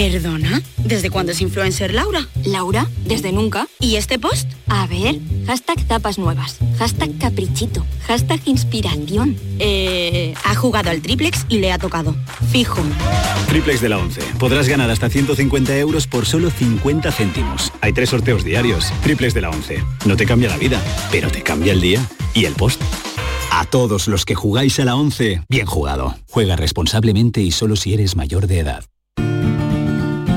Perdona, ¿desde cuándo es influencer Laura? Laura, desde nunca. ¿Y este post? A ver, hashtag tapas nuevas, hashtag caprichito, hashtag inspiración. Eh, ha jugado al triplex y le ha tocado. Fijo. Triplex de la 11. Podrás ganar hasta 150 euros por solo 50 céntimos. Hay tres sorteos diarios. Triplex de la 11. No te cambia la vida, pero te cambia el día y el post. A todos los que jugáis a la 11, bien jugado. Juega responsablemente y solo si eres mayor de edad.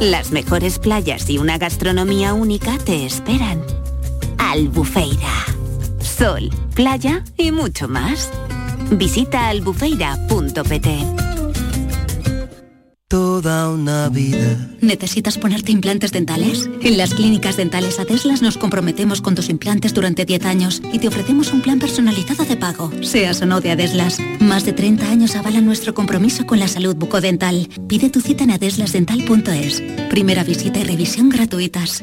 Las mejores playas y una gastronomía única te esperan. Albufeira. Sol, playa y mucho más. Visita albufeira.pt. Toda una vida. ¿Necesitas ponerte implantes dentales? En las clínicas dentales Adeslas nos comprometemos con tus implantes durante 10 años y te ofrecemos un plan personalizado de pago, seas o no de Adeslas. Más de 30 años avalan nuestro compromiso con la salud bucodental. Pide tu cita en adeslasdental.es. Primera visita y revisión gratuitas.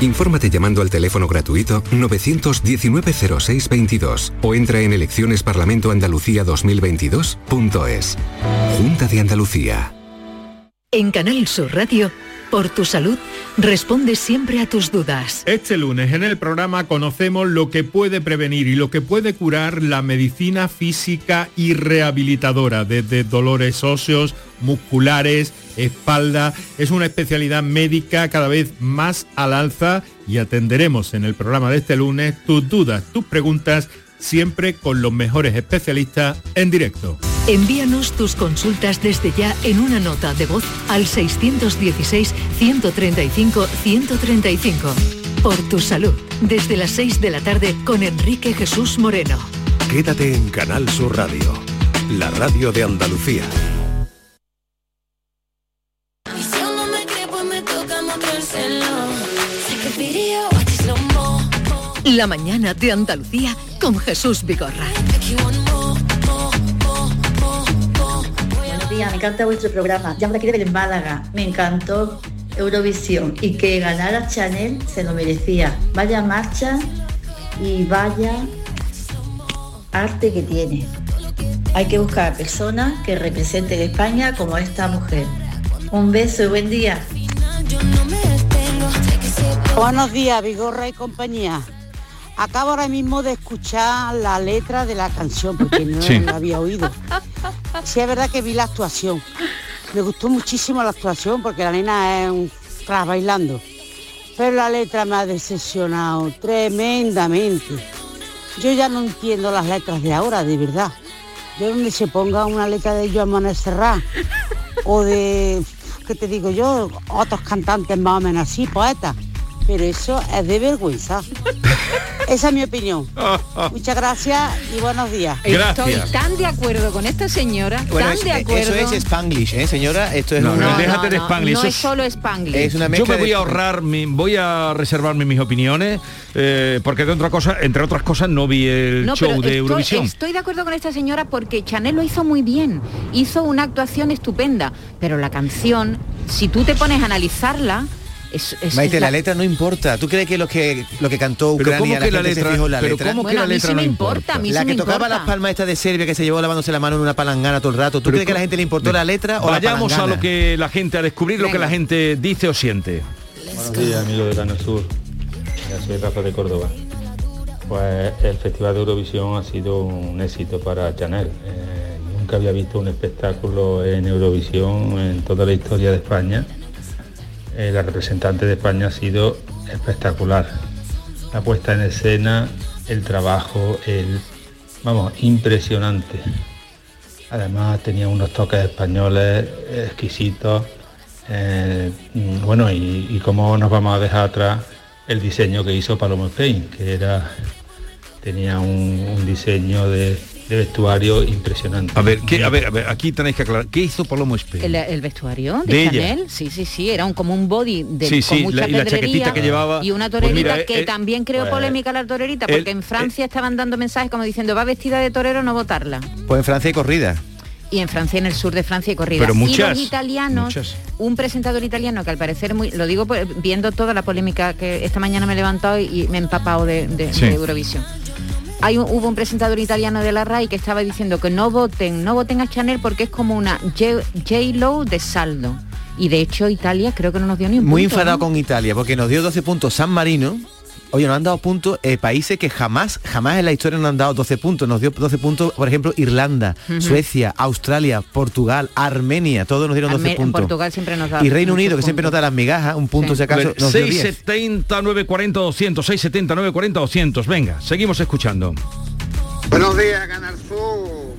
Infórmate llamando al teléfono gratuito 919-0622 o entra en eleccionesparlamentoandalucía2022.es. Junta de Andalucía. En Canal Sur Radio, por tu salud, responde siempre a tus dudas. Este lunes en el programa conocemos lo que puede prevenir y lo que puede curar la medicina física y rehabilitadora, desde dolores óseos, musculares, espalda. Es una especialidad médica cada vez más al alza y atenderemos en el programa de este lunes tus dudas, tus preguntas siempre con los mejores especialistas en directo. Envíanos tus consultas desde ya en una nota de voz al 616-135-135. Por tu salud, desde las 6 de la tarde con Enrique Jesús Moreno. Quédate en Canal Sur Radio, la radio de Andalucía. La mañana de Andalucía con Jesús Vigorra. Buenos días, me encanta vuestro programa. Llamo de aquí de Málaga. Me encantó Eurovisión y que ganara Chanel se lo merecía. Vaya marcha y vaya arte que tiene. Hay que buscar personas que representen a España como esta mujer. Un beso y buen día. Buenos días, Vigorra y compañía. Acabo ahora mismo de escuchar la letra de la canción porque no Sí. la había oído. Sí, es verdad que vi la actuación. Me gustó muchísimo la actuación porque la nena es un crack bailando. Pero la letra me ha decepcionado tremendamente. Yo ya no entiendo las letras de ahora, de verdad. De donde se ponga una letra de Joan Manuel Serrat o de, ¿qué te digo yo? Otros cantantes más o menos así, poetas. Pero eso es de vergüenza. Esa es mi opinión. Muchas gracias y buenos días. Estoy tan de acuerdo con esta señora, Bueno, tan es- de eso acuerdo. es Spanglish, ¿eh, señora? Esto es No, una- no, déjate de Spanglish, no eso es solo Spanglish. Es una Yo me voy a ahorrar, mi- voy a reservarme mis opiniones, eh, porque de otra cosa, entre otras cosas, no vi el No, show pero de estoy, Eurovisión. estoy de acuerdo con esta señora porque Chanel lo hizo muy bien, hizo una actuación estupenda, pero la canción, si tú te pones a analizarla, es, es- Maite, es la... letra no importa. ¿Tú crees que lo que lo que cantó Pero Ucrania ¿cómo la que la gente se letra- fijó en la pero letra? cómo que Bueno, la a mí letra sí no me importa, la sí que tocaba importa. las palmas esta de Serbia que se llevó lavándose la mano en una palangana todo el rato. ¿Tú crees que a la gente le importó la letra o la Vayamos a lo que la gente, a descubrir lo que la gente dice o siente. Buenos días, amigos de Canal Sur. Ya soy Rafa de Córdoba. Pues el Festival de Eurovisión ha sido un éxito para Chanel. Eh, nunca había visto un espectáculo en Eurovisión en toda la historia de España. Eh, la representante de España ha sido espectacular. La puesta en escena, el trabajo, el vamos, impresionante. Además tenía unos toques españoles exquisitos. Eh, bueno, y, y cómo nos vamos a dejar atrás el diseño que hizo Paloma Spain, que era tenía un diseño de, de vestuario impresionante. A ver, ¿qué, a ver, a ver, aquí tenéis que aclarar. ¿Qué hizo Palomo Spain? El, el vestuario de, De ella. Chanel, sí, sí, sí, era un, como un body de, Sí, con sí, mucha la- y la chaquetita que llevaba. y una Pues torerita mira, que eh, también creó pues, polémica la torerita, el- porque en Francia estaban dando mensajes como diciendo va vestida de torero, no votarla. Pues en Francia hay corrida. Y en Francia, en el sur de Francia, hay corrida. Pero y muchas, los italianos, muchas. un presentador italiano que al parecer muy, lo digo pues, viendo toda la polémica que esta mañana me he levantado y, y me he empapado de, de- Sí. de Eurovisión. Hay un- hubo un presentador italiano de la RAI que estaba diciendo que no voten, no voten a Chanel porque es como una J-Lo de saldo. Y de hecho Italia creo que no nos dio ni un Muy punto, enfadado ¿no? con Italia porque nos dio 12 puntos San Marino. Oye, nos han dado puntos eh, países que jamás, jamás en la historia nos han dado 12 puntos. Nos dio 12 puntos, por ejemplo, Irlanda. Suecia, Australia, Portugal, Armenia, todos nos dieron 12 Arme- en puntos. Portugal siempre nos da y Reino Unido, que siempre nos da las migajas, un punto si acaso, nos dio 10. 670 940 200, 670 940 200. Venga, seguimos escuchando. Buenos días, Canal Sur.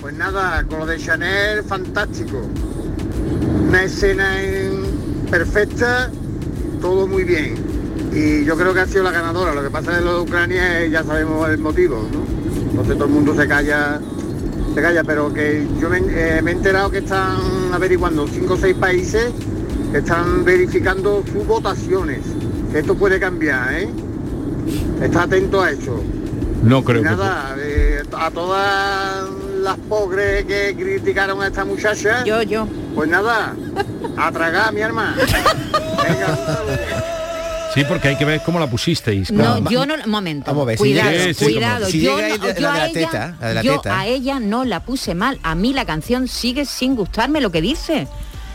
Pues nada, con lo de Chanel, fantástico. Una escena en- perfecta, todo muy bien. Y yo creo que ha sido la ganadora. Lo que pasa es lo de Ucrania ya sabemos el motivo, ¿no? Entonces todo el mundo se calla, se calla, pero que yo me, eh, me he enterado que están averiguando cinco o seis países que están verificando sus votaciones. Que esto puede cambiar, ¿eh? Está atento a eso. No creo Y que... nada, eh, a todas las pobres que criticaron a esta muchacha. Yo, yo. Pues nada, a tragar, mi hermana. Sí, porque hay que ver cómo la pusisteis. No, yo no, un momento. Vamos a ver, si cuidado, llega- sí, sí, cuidado. yo no- ella- a ella no la puse mal. A mí la canción sigue sin gustarme lo que dice.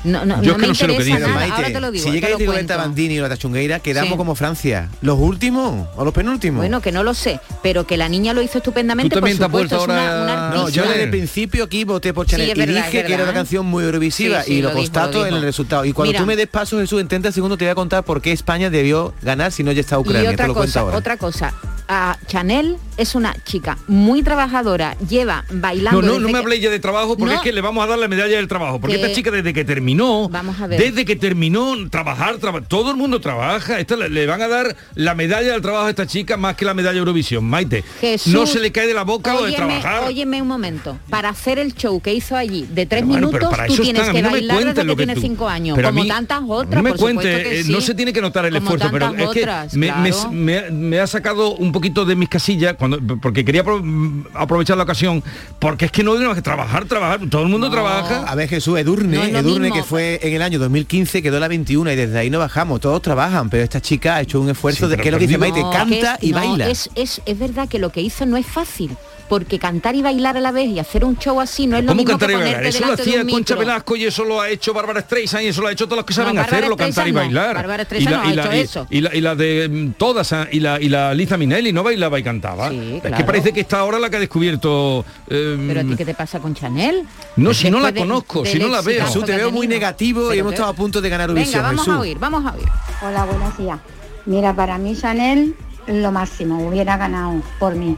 No, no, Yo no es me que no sé lo que nada. Maite, Ahora te lo digo. si te llega lo el Rigoberta. Bandini o la Tachungueira, quedamos Sí. como Francia. ¿Los últimos o los penúltimos? Bueno, que no lo sé, pero que la niña lo hizo estupendamente, por supuesto, es una, una No, yo desde el principio aquí voté por Chanel Sí, y verdad, dije que era una canción muy eurovisiva Sí, y lo, lo dijo, constato lo en el resultado. Y cuando Mira. tú me des paso, Jesús, en 30 segundos te voy a contar por qué España debió ganar si no ya está Ucrania. y te otra lo cuento cosa, ahora. otra cosa. A Chanel es una chica muy trabajadora, lleva bailando. No, no, no me habléis ya de trabajo porque No. es que le vamos a dar la medalla del trabajo. Porque Que- esta chica desde que terminó, Vamos a ver. desde que terminó trabajar, traba- todo el mundo trabaja. Esta le, le van a dar la medalla del trabajo a esta chica más que la medalla de Eurovisión. Maite, Jesús, no se le cae de la boca lo de óyeme, trabajar. óyeme un momento. Para hacer el show que hizo allí de tres pero minutos, tú tienes están, que no bailar desde que, lo que tienes tú- cinco años, como mí- tantas otras. No me por que sí. no se tiene que notar el esfuerzo, pero es que me, me- ha sacado un poquito de mis casillas cuando porque quería apro- aprovechar la ocasión, porque es que no tenemos que trabajar, trabajar, todo el mundo trabaja. A ver, Jesús, Edurne, No Edurne mismo. que fue en el año 2015, quedó la 21 y desde ahí no bajamos, todos trabajan, pero esta chica ha hecho un esfuerzo de que es lo que dice. Maite, canta que y no, baila. Es, es, es verdad que lo que hizo no es fácil, porque cantar y bailar a la vez y hacer un show así no es lo ¿Cómo mismo cantar que y bailar? Eso lo hacía Concha. Velasco y eso lo ha hecho Bárbara Streisand y eso lo ha hecho todos los que saben No, hacerlo, cantar y bailar. Bárbara y Streisand no ha hecho y eso. y la, y la de mm, todas, ah, y la, y la Liza Minelli no bailaba y cantaba. es que claro. parece que está ahora la que ha descubierto... eh, Pero a ti qué te pasa con Chanel? No, si no la de- conozco, si no la veo. Jesús, te veo muy negativo y hemos estado a punto de ganar Venga, Eurovisión, vamos Jesús. a oír, vamos a oír. Hola, buenos días. Mira, para mí Chanel lo máximo, hubiera ganado por mí.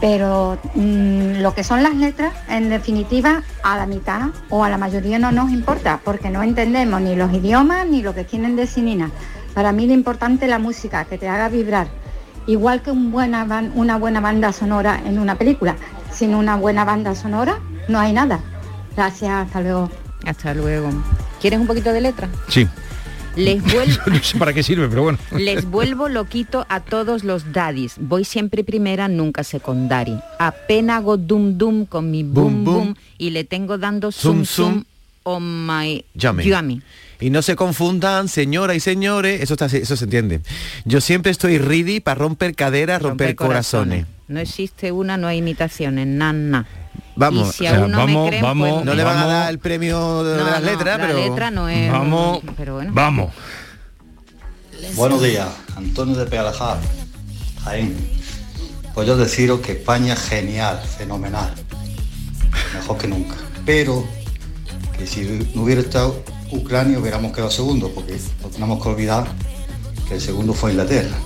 Pero mm, lo que son las letras, en definitiva, a la mitad o a la mayoría no nos importa, porque no entendemos ni los idiomas ni lo que quieren decir ni nada. Para mí lo importante es la música, que te haga vibrar. Igual que un buena ban- una buena banda sonora en una película. Sin una buena banda sonora no hay nada. Gracias, hasta luego. Hasta luego. ¿Quieres un poquito de letra? Sí. Les vuelvo, no sé para qué sirve, pero bueno. les vuelvo loquito a todos los daddies. Voy siempre primera, nunca secondary. Apenas hago dum dum con mi boom Boom, boom, boom. y le tengo dando zoom zoom zum. on my Yummy. yummy. Y no se confundan, señoras y señores, eso, está, eso se entiende. Yo siempre estoy ready para romper caderas, romper, corazones. No existe una, no hay imitaciones, na, na. Vamos, creen, pues, no le van a vamos. dar el premio de No, las no, letras, la pero letra no es- Vamos, pero bueno. vamos. Buenos días, Antonio de Pealajar, Jaén. Pues yo deciros que España es genial, fenomenal, mejor que nunca. Pero que si no hubiera estado Ucrania hubiéramos quedado segundo, porque no tenemos que olvidar que el segundo fue Inglaterra.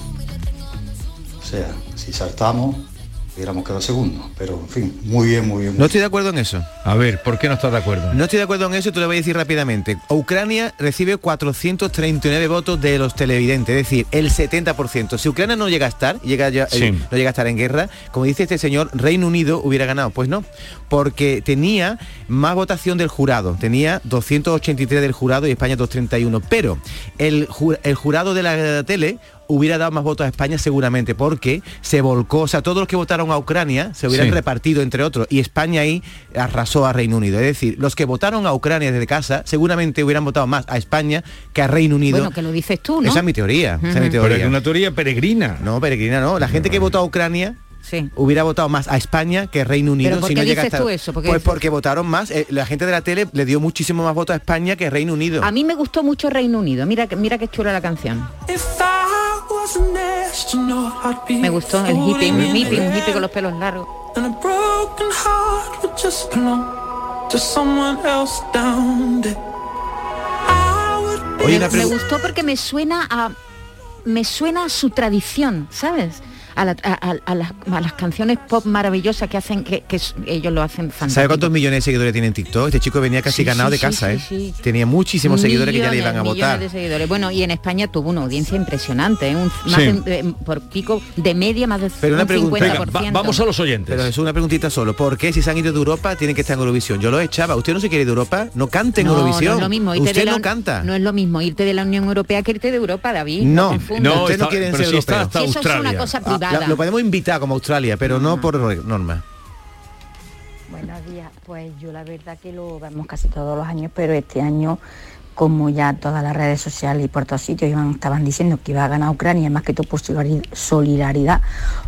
O sea, si saltamos hubiéramos quedado segundo. Pero en fin, muy bien, muy bien. no estoy de acuerdo en eso. A ver, ¿por qué no estás de acuerdo? No estoy de acuerdo en eso, te lo voy a decir rápidamente. Ucrania recibe 439 votos de los televidentes, es decir, el 70%. Si Ucrania no llega a estar, llega ya- Sí. eh, no llega a estar en guerra, como dice este señor, Reino Unido hubiera ganado. Pues no, porque tenía más votación del jurado, tenía 283 del jurado y España 231. Pero el, ju- el jurado de la tele hubiera dado más votos a España seguramente porque se volcó, o sea, todos los que votaron a Ucrania se hubieran Sí. repartido entre otros y España ahí arrasó a Reino Unido. Es decir, los que votaron a Ucrania desde casa seguramente hubieran votado más a España que a Reino Unido. Bueno, que lo dices tú, ¿no? Esa es mi teoría. esa es mi teoría. Pero es una teoría peregrina. No, peregrina no. La gente que votó a Ucrania Sí. hubiera votado más a España que Reino Unido. ¿Pero por si qué no llega dices hasta- tú eso? ¿Por qué Pues dices- porque votaron más. eh, la gente de la tele le dio muchísimo más votos a España que Reino Unido. A mí me gustó mucho Reino Unido. Mira, que- mira qué chula la canción. Me gustó el hippie, un hippie, un hippie con los pelos largos. Oye, me, gustó porque me suena a me suena a su tradición, ¿sabes? A, la- a- a- a las, a las canciones pop maravillosas que hacen que, ellos lo hacen fantástico. ¿Sabe cuántos millones de seguidores tiene en TikTok? Este chico venía casi Sí, ganado sí, de casa, sí, ¿eh? sí. Tenía muchísimos seguidores que ya le iban a votar. millones de seguidores. Bueno, y en España tuvo una audiencia impresionante, ¿eh? un, más Sí. de- eh, por pico de media más de Pero una un pregunta. 50%. los oyentes. Pero es una preguntita solo. ¿Por qué si se han ido de Europa tienen que estar en Eurovisión? Yo lo echaba. ¿Usted no se quiere ir de Europa? No cante en No, Eurovisión. no es lo mismo. irte Usted de la no canta. No es lo mismo irte de la Unión Europea que irte de Europa, David. No, no, usted no quiere ser. Si eso es una cosa Ah, la- lo podemos invitar como Australia, pero no por norma. Buenos días, pues yo la verdad que lo vemos casi todos los años, pero este año, como ya todas las redes sociales y por todos sitios iban, estaban diciendo que iba a ganar Ucrania, más que todo por solidari- solidaridad,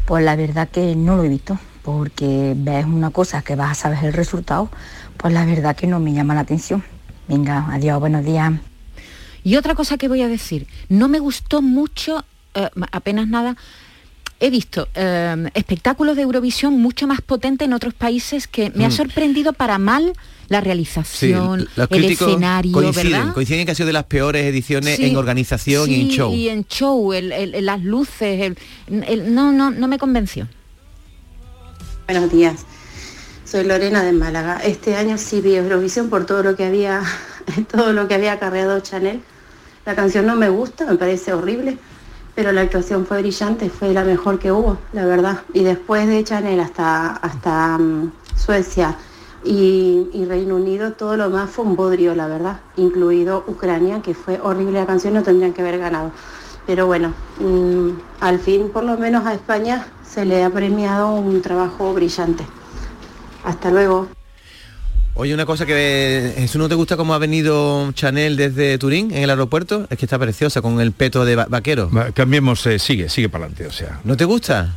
pues la verdad que no lo he visto, porque ves una cosa que vas a saber el resultado, pues la verdad que no me llama la atención. Venga, adiós, buenos días. Y otra cosa que voy a decir, no me gustó mucho, eh, apenas nada, he visto eh, espectáculos de Eurovisión mucho más potentes en otros países que me ha Mm. sorprendido para mal la Sí, realización, los el escenario, coinciden, ¿verdad? coinciden que ha sido de las peores ediciones Sí, en organización y en sí, show. Y en show, el- el- el- las luces, el- el- no, no, no me convenció. Buenos días, soy Lorena de Málaga. Este año sí vi Eurovisión por todo lo que había, todo lo que había acarreado Chanel. La canción no me gusta, me parece horrible, pero la actuación fue brillante, fue la mejor que hubo, la verdad. Y después de Chanel hasta, hasta mm, Suecia y, y Reino Unido, todo lo más fue un bodrio, la verdad, incluido Ucrania, que fue horrible la canción, no tendrían que haber ganado. Pero bueno, mm, al fin por lo menos a España se le ha premiado un trabajo brillante. Hasta luego. Oye, una cosa que Jesús, ¿no te gusta cómo ha venido Chanel desde Turín en el aeropuerto? Es que está preciosa con el peto de va- vaquero. Va, Cambiemos, eh, sigue, sigue para adelante, o sea. ¿No te gusta?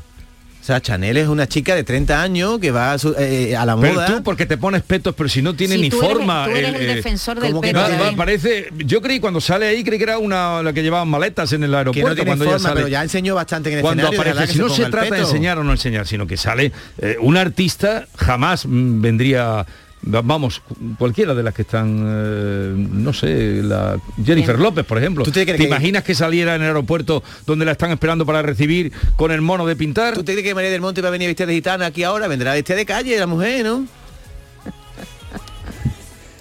sea, Chanel es una chica de 30 años que va a, su- eh, a la Pero moda. tú porque te pones petos, pero si no tiene Sí, ni tú eres- forma. tú eres el eh, defensor del ¿cómo que va- David. parece, yo creí cuando sale ahí creí que era una la que llevaban maletas en el que aeropuerto no tiene cuando forma, ella sale. pero ya enseñó bastante en el cuando escenario. aparece, que si no se trata de enseñar o no enseñar, sino que sale eh, un artista jamás mm, vendría vamos, cualquiera de las que están, eh, no sé, la Jennifer Bien. López, por ejemplo. ¿Tú te ¿Te, crees que- imaginas que saliera en el aeropuerto donde la están esperando para recibir con el mono de pintar? ¿Tú te crees que María del Monte va a venir vestida de gitana aquí ahora? Vendrá vestida de calle la mujer, ¿no?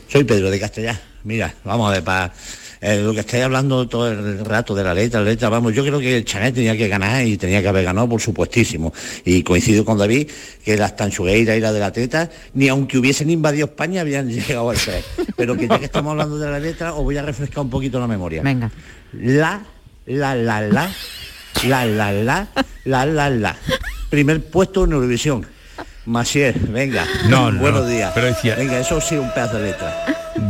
Soy Pedro de Castellá. Mira, vamos a ver, para lo que estáis hablando todo el rato de la letra, la letra, vamos, yo creo que el Chanel tenía que ganar y tenía que haber ganado, por supuestísimo. Y coincido con David que las tanchugueiras y la de la teta, ni aunque hubiesen invadido España, habían llegado al 3. Pero que ya que estamos hablando de la letra, os voy a refrescar un poquito la memoria. Venga. La, la, la, la, la, la, la, la, la, la. Primer puesto en Eurovisión. Macier, venga. No, no, Buenos no, días. pero decía- Venga, eso sí un pedazo de letra.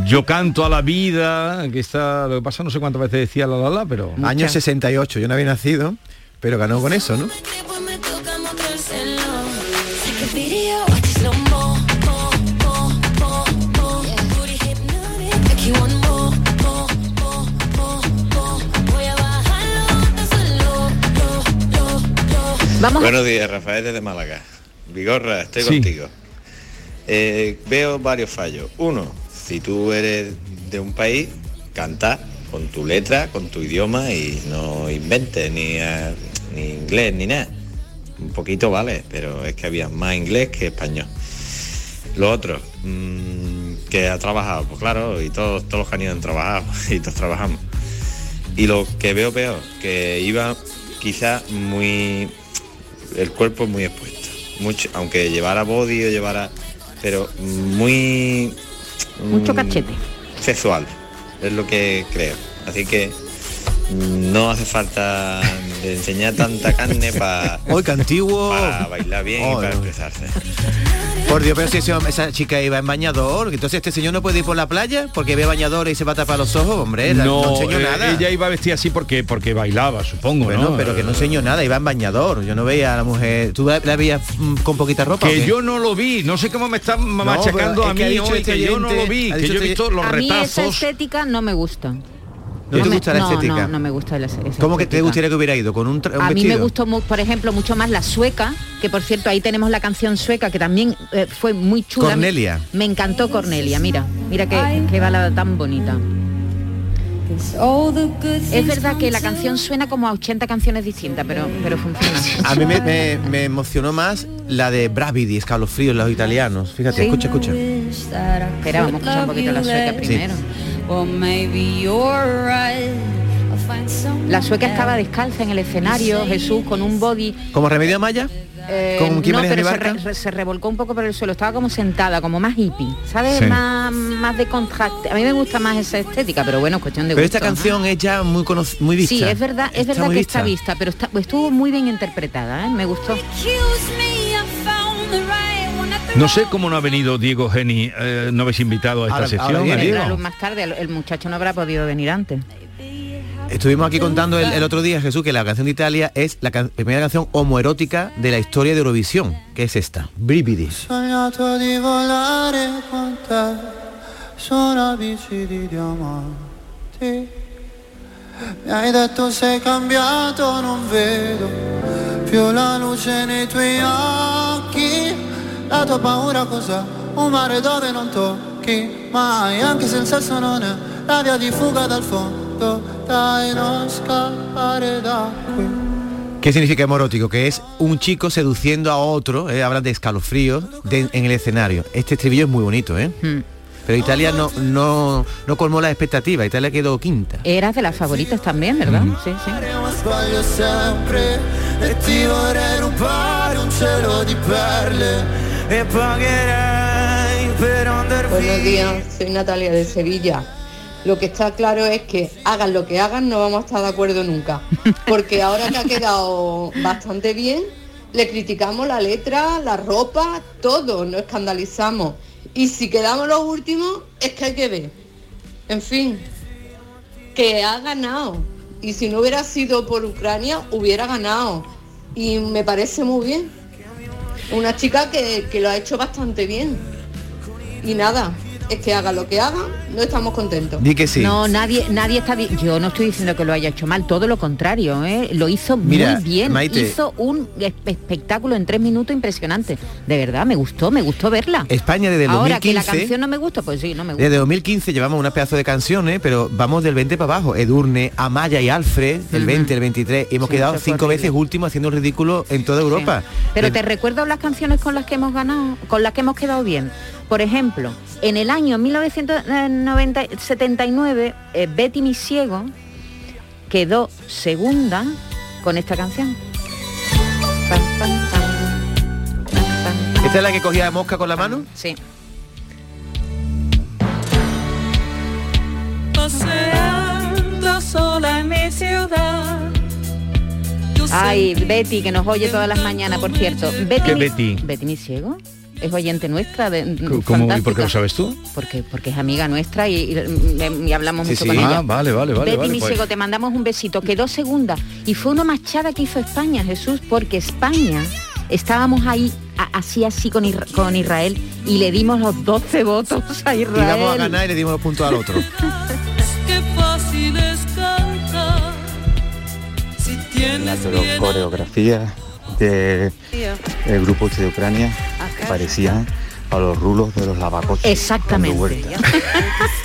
Yo canto a la vida, que está, lo que pasa no sé cuántas veces decía la la la, pero Año 68, yo no había nacido, pero ganó con eso, ¿no? Vamos. Buenos días, Rafael desde Málaga. Vigorra, estoy Sí. contigo. Eh, veo varios fallos. Uno, si tú eres de un país, canta con tu letra, con tu idioma y no inventes ni, eh, ni inglés ni nada. Un poquito vale, pero es que había más inglés que español. Lo otro, mm, que ha trabajado, pues claro, y todos, todos los ido han trabajado, y todos trabajamos. Y lo que veo peor, que iba quizá muy el cuerpo muy expuesto. Mucho, aunque llevara body o llevara. Pero muy. Mucho mm, cachete. Sexual. Es lo que creo. Así que no hace falta de enseñar tanta carne para. Hoy que antiguo. Para bailar bien y para no. expresarse. Por Dios, pero si ese- esa chica iba en bañador, entonces este señor no puede ir por la playa porque ve bañador y se va a tapar los ojos, hombre, la- no, enseñó eh, nada. ella iba vestida así porque porque bailaba, supongo, Bueno, ¿no? pero que no enseñó nada, iba en bañador. Yo no veía a la mujer. ¿Tú la, la veías mm, con poquita ropa? Que yo no lo vi, no sé cómo me están machacando a que mí hoy, este que yo no lo vi, que yo he este- visto los a mí esa estética no me gusta. ¿No te me- gusta la no, estética? No, no me gusta la esa ¿Cómo que te gustaría que hubiera ido? ¿Con un, un A mí me gustó, por ejemplo, mucho más la sueca, que por cierto ahí tenemos la canción sueca, que también eh, fue muy chula. Cornelia. Me encantó Cornelia, mira, mira qué, qué balada tan bonita. Es verdad que la canción suena como a 80 canciones distintas, pero, pero funciona. A mí me, me- me emocionó más la de Bravidi, escalofríos, los italianos. Fíjate, Sí. escucha, escucha. Espera, vamos a escuchar un poquito la sueca Sí. La sueca estaba descalza en el escenario, Jesús, con un body ¿Como remedio maya? Eh, ¿Con quién no, pero se, barca? re- re- se revolcó un poco por el suelo, estaba como sentada, como más hippie, ¿sabes? Sí. Más, más de contraste. A mí me gusta más esa estética, pero bueno, es cuestión de Pero gusto, esta ¿no? canción es ya muy, muy vista. Sí, es verdad, es Está verdad que está vista, pero está- estuvo muy bien interpretada, ¿eh? me gustó. No sé cómo no ha venido Diego Geni, eh, no habéis invitado a esta Ahora- sesión. ahora Diego. Más tarde, el, el muchacho no habrá podido venir antes. Estuvimos aquí contando el, el otro día, Jesús, que la canción de Italia es la can- primera canción homoerótica de la historia de Eurovisión, que es esta, Brividi. Mi hai detto sei cambiato, non vedo più la luce nei tuoi occhi. La tua paura cos'è? Un mare dove non tocchi mai, anche se il sesso non è la via di fuga dal fondo. Dai, non scappare da qui. ¿Qué significa homoerótico? Que es un chico seduciendo a otro, eh, habla de escalofríos de- en el escenario. Este estribillo es muy bonito, ¿eh? Hmm. Pero Italia no, no, no colmó las expectativas, Italia quedó quinta. Eras de las favoritas también, ¿verdad? Sí, sí. Buenos días, soy Natalia de Sevilla. Lo que está claro es que hagan lo que hagan, no vamos a estar de acuerdo nunca. Porque ahora que ha quedado bastante bien, le criticamos la letra, la ropa, todo, nos escandalizamos. Y si quedamos los últimos, es que hay que ver. En fin, que ha ganado. Y si no hubiera sido por Ucrania, hubiera ganado. Y me parece muy bien. Una chica que, que lo ha hecho bastante bien. Y nada, es que haga lo que haga, no estamos contentos. Di que sí. No, nadie, nadie está. di- Yo no estoy diciendo que lo haya hecho mal, todo lo contrario, ¿eh? lo hizo Mira, muy bien. Maite. Hizo un espe- espectáculo en tres minutos impresionante. De verdad, me gustó, me gustó verla. España desde el Ahora que la 2015 canción no me gusta, pues sí, no me gusta. Desde 2015 llevamos una pedazo de canciones, pero vamos del 20 para abajo. Edurne, Amaya y Alfred, el 20, el 23. y Hemos Sí, quedado cinco horrible. veces últimos haciendo un ridículo en toda Europa. Pero Eh, te recuerdo las canciones con las que hemos ganado, con las que hemos quedado bien. Por ejemplo, en el año 1979, eh, Betty Mi Ciego quedó segunda con esta canción. ¿Esta es la que cogía de mosca con la mano? Sí. Paseando sola en mi ciudad. Ay, Betty, que nos oye todas las mañanas, por cierto. Betty, ¿Qué Mi- Betty? Betty Mi Ciego. Es oyente nuestra. De, ¿Cómo, ¿Y por qué lo sabes tú? Porque, porque es amiga nuestra y, y- y hablamos Sí, mucho sí. con ella. Ah, vale, vale, vale, Betty vale, Mi pues. Ciego, te mandamos un besito. Quedó segunda. Y fue una machada que hizo España, Jesús, porque España, estábamos ahí así así con, Isra- con Israel y le dimos los 12 votos a Israel. Íbamos a ganar y le dimos los puntos al otro. Qué fácil es cantar. Si tienes La coro- coreografía del grupo este de Ucrania parecían a los rulos de los lavacoches. Exactamente.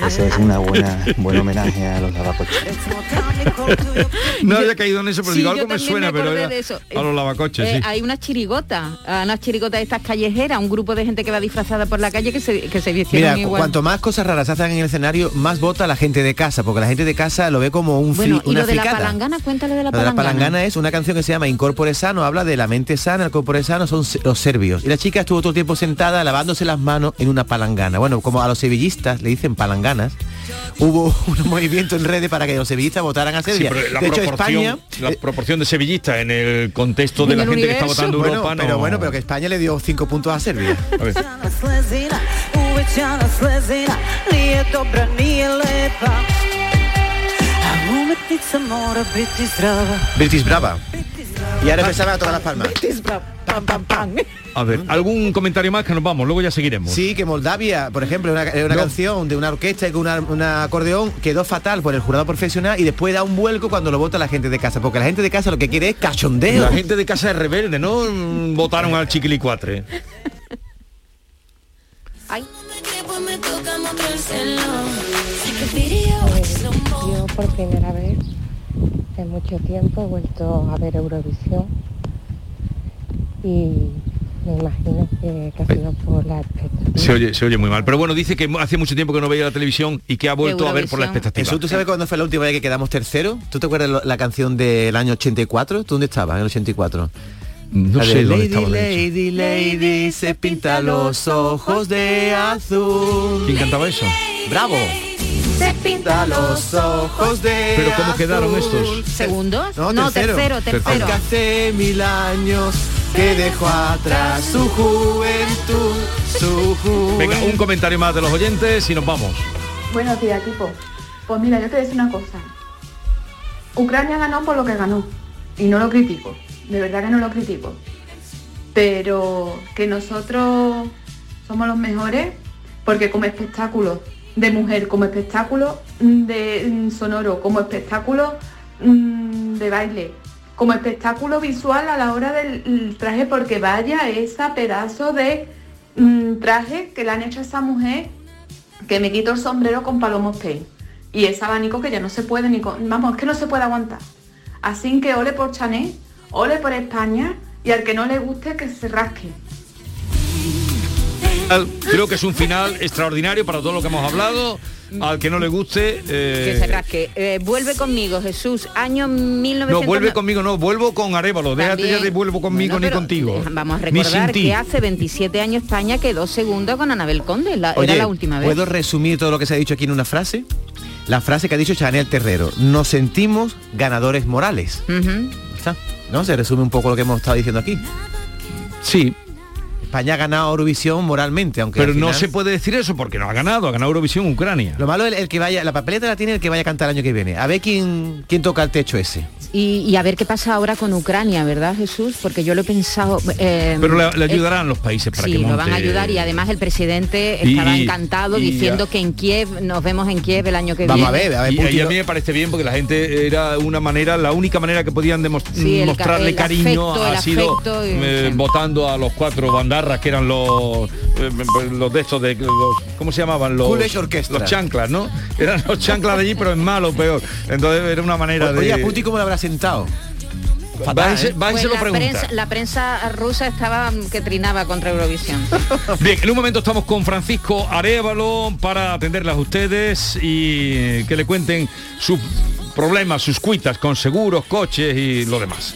Ese es una buena buen homenaje a los lavacoches. No había caído en eso, pero Sí, digo, algo me suena, me pero era de eso. a los lavacoches, Eh, sí. Hay una chirigota, ah, unas chirigotas de estas callejeras, un grupo de gente que va disfrazada por la calle que se, que se vistieron Mira, igual. cuanto más cosas raras hacen en el escenario, más vota la gente de casa, porque la gente de casa lo ve como un bueno, fli- y una lo de la palangana, cuéntale de la Lo de la palangana. es una canción que se llama Incorpore Sano, habla de la mente sana, el corpore sano son los serbios. Y la chica estuvo todo el tiempo sentada las manos en una palangana. Bueno, como a los sevillistas le dicen palanganas, hubo un movimiento en redes para que los sevillistas votaran a Sevilla. Sí, pero la de hecho, España... La eh, proporción de sevillistas en el contexto de la gente que está votando bueno, Europa, no... Pero bueno, pero que España le dio cinco puntos a Serbia. A. Brava. Y ahora empezaba a tocar las palmas. Pam, pam, pam. A ver, algún comentario más que nos vamos, luego ya seguiremos. Sí, que Moldavia, por ejemplo, una, eh, una No. canción de una orquesta y con una, una acordeón quedó fatal por el jurado profesional y después da un vuelco cuando lo vota la gente de casa, porque la gente de casa lo que quiere es cachondeo. La gente de casa es rebelde, ¿no? Mm, Votaron al chiquilicuatre. Ay. Yo por primera vez en mucho tiempo he vuelto a ver Eurovisión y me imagino que, que ha sido por la expectativa. Se oye, se oye muy mal. Pero bueno, dice que hace mucho tiempo que no veía la televisión y que ha vuelto a ver por la expectativa. Jesús, ¿tú sabes cuándo fue la última vez que quedamos tercero? ¿Tú te acuerdas la canción del año 84? ¿Tú dónde estabas en el 84? No La sé de dónde Lady, estaba. Lady, Lady, se pinta los ojos de azul. ¿Quién cantaba eso? ¡Bravo! Se pinta los ojos de Pero ¿cómo quedaron estos? ¿Segundos? No, No, tercero. tercero, tercero. Aunque hace mil años que dejó atrás su juventud, su juventud. Venga, un comentario más de los oyentes y nos vamos. Buenos días, equipo. Pues mira, yo te voy a decir una cosa. Ucrania ganó por lo que ganó. Y no lo critico. De verdad que no lo critico. Pero que nosotros somos los mejores porque como espectáculo de mujer, como espectáculo de mm, sonoro, como espectáculo mm, de baile, como espectáculo visual a la hora del mm, traje, porque vaya esa pedazo de traje que le han hecho a esa mujer que me quito el sombrero con Palomos Pain. Y ese abanico que ya no se puede ni con... Vamos, es que no se puede aguantar. Así que ole por Chanel, ole por España y al que no le guste que se rasque. Creo que es un final extraordinario para todo lo que hemos hablado. Al que no le guste... eh, Que se rasque. Eh, vuelve conmigo, Jesús. Año 1900... No, vuelve conmigo, no, vuelvo con Arevalo. Déjate También. ya de vuelvo conmigo Bueno, ni contigo. Vamos a recordar que hace 27 años España quedó segunda con Anabel Conde. La- Oye, era la última vez. ¿puedo resumir todo lo que se ha dicho aquí en una frase? La frase que ha dicho Chanel Terrero. Nos sentimos ganadores morales. ¿No? Se resume un poco lo que hemos estado diciendo aquí. Sí. España ha ganado Eurovisión moralmente, aunque Pero no se puede decir eso porque no ha ganado, ha ganado Eurovisión Ucrania. Lo malo es el, el que vaya, la papeleta la tiene el que vaya a cantar el año que viene. A ver quién, quién toca el techo ese. Y, y a ver qué pasa ahora con Ucrania, ¿verdad, Jesús? Porque yo lo he pensado... eh, Pero le, le eh, ayudarán los países para sí, que lo van a ayudar y además el presidente estaba y- encantado y diciendo que en Kiev nos vemos en Kiev el año que Vamos viene. a ver, y, y a mí me parece bien porque la gente era una manera, la única manera que podían demos- Sí, el ca- mostrarle el cariño afecto, ha sido afecto eh, sí. votando a los cuatro que eran los eh, los de estos de los, ¿cómo se llamaban? Los, los chanclas, ¿no? Eran los chanclas de allí, pero en malo, peor. Entonces era una manera de. Oye, a Putin cómo lo habrá sentado. Y Pues la, prensa, la prensa rusa estaba que trinaba contra Eurovisión. Bien, en un momento estamos con Francisco Arevalo para atenderlas a ustedes y que le cuenten sus problemas, sus cuitas con seguros, coches y lo demás.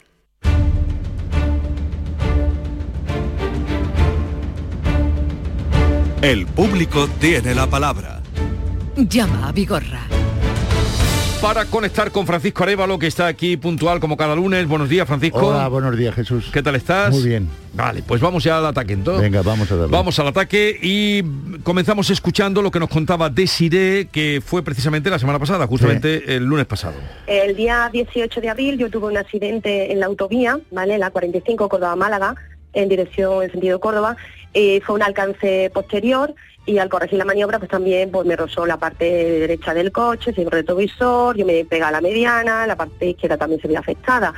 El público tiene la palabra. Llama a Vigorra. Para conectar con Francisco Arevalo, que está aquí puntual como cada lunes. Buenos días, Francisco. Hola, buenos días, Jesús. ¿Qué tal estás? Muy bien. Vale, pues vamos ya al ataque entonces. Venga, vamos a darle. Vamos al ataque y comenzamos escuchando lo que nos contaba Desiré, que fue precisamente la semana pasada, justamente el lunes pasado. El día 18 de abril yo tuve un accidente en la autovía, ¿vale? La 45 Córdoba-Málaga, en dirección en sentido Córdoba. Eh, fue un alcance posterior y al corregir la maniobra pues también pues me rozó la parte derecha del coche, el retrovisor, yo me pega a la mediana, la parte izquierda también se ve afectada.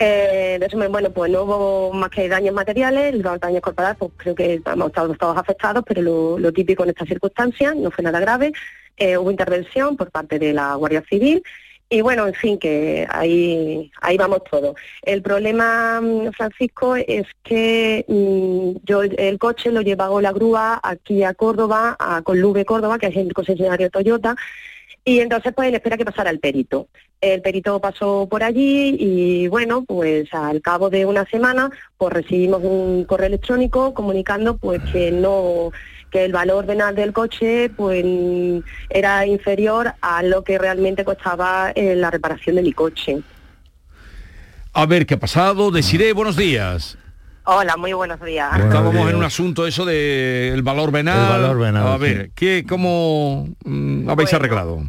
Eh, de resumen, bueno, pues no hubo más que daños materiales, los daños corporales, pues creo que hemos estado afectados, pero lo, lo típico en estas circunstancias, no fue nada grave. Eh, hubo intervención por parte de la Guardia Civil y bueno, en fin, que ahí, ahí vamos todos. El problema, mm, Francisco, es que mm, yo el- coche lo llevaba la grúa aquí a Córdoba, a Conluve Córdoba, que es el concesionario Toyota, y entonces pues él espera que pasara el perito. El perito pasó por allí y bueno, pues al cabo de una semana pues recibimos un correo electrónico comunicando pues que no que el valor venal del coche pues era inferior a lo que realmente costaba eh, la reparación de mi coche. A ver qué ha pasado. Desiree, buenos días. Hola, muy buenos días. Estábamos en un asunto eso del valor venal. El valor venal, A sí. ver, ¿qué, ¿cómo mm, habéis Bueno. arreglado?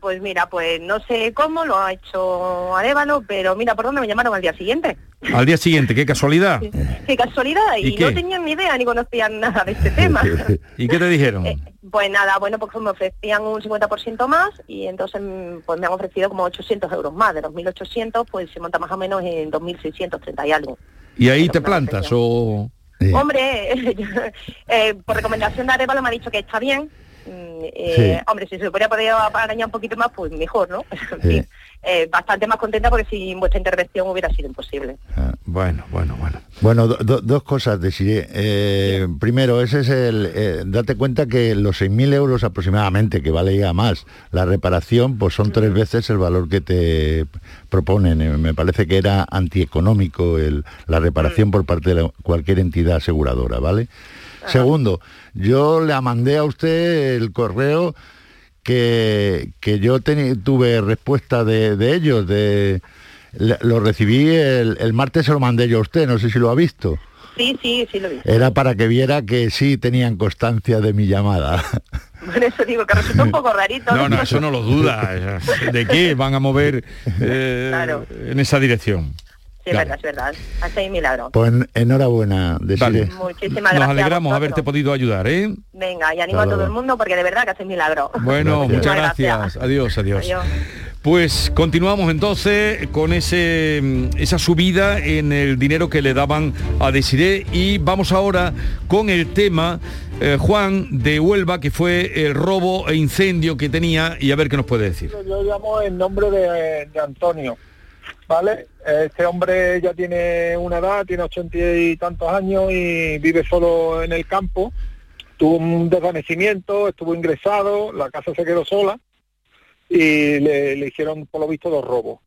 Pues mira, pues no sé cómo lo ha hecho Arevalo, pero mira por dónde me llamaron al día siguiente. Al día siguiente, qué casualidad. Qué casualidad, ¿Y no tenían ni idea ni conocían nada de este tema. ¿Y qué te dijeron? Pues nada, bueno, pues me ofrecían un 50% más y entonces mm, pues me han ofrecido como 800 euros más. De los 1.800 pues se monta más o menos en 2.630 y algo. ¿Y ahí te plantas o...? Hombre, eh, por recomendación de Arevalo me ha dicho que está bien. Mm, eh, Hombre, si se podría poder arañar un poquito más, pues mejor, ¿no? Fin, eh, bastante más contenta porque sin vuestra intervención hubiera sido imposible. Bueno, bueno, bueno. Bueno, do- do- dos cosas, Desiree. Eh, primero, ese es el... eh, date cuenta que los 6.000 euros aproximadamente, que vale ya más, la reparación, pues son tres veces el valor que te proponen. Eh, Me parece que era antieconómico el, la reparación por parte de la- cualquier entidad aseguradora, ¿vale? Segundo, yo le mandé a usted el correo que, que yo teni- tuve respuesta de, de ellos, de, le- lo recibí el, el martes, se lo mandé yo a usted, no sé si lo ha visto. Sí, sí, sí lo vi. Era para que viera que sí tenían constancia de mi llamada. Por eso digo que resultó un poco rarito. No, no, eso no lo duda. ¿De qué van a mover eh, Claro. en esa dirección? Es verdad, es verdad. Milagro. Pues en- enhorabuena, Desiree. Muchísimas Nos gracias. alegramos a haberte podido ayudar, ¿eh? Venga, y animo a todo el mundo porque de verdad que hacéis milagro. Bueno, Muchísimas muchas gracias. Adiós, adiós. Adiós. Pues continuamos entonces con ese, esa subida en el dinero que le daban a Desiré y vamos ahora con el tema eh, Juan de Huelva, que fue el robo e incendio que tenía y a ver qué nos puede decir. Yo llamo en nombre de, de Antonio, ¿vale? Este hombre ya tiene una edad, tiene ochenta y tantos años y vive solo en el campo. Tuvo un desvanecimiento, estuvo ingresado, la casa se quedó sola y le, hicieron, por lo visto, dos robos.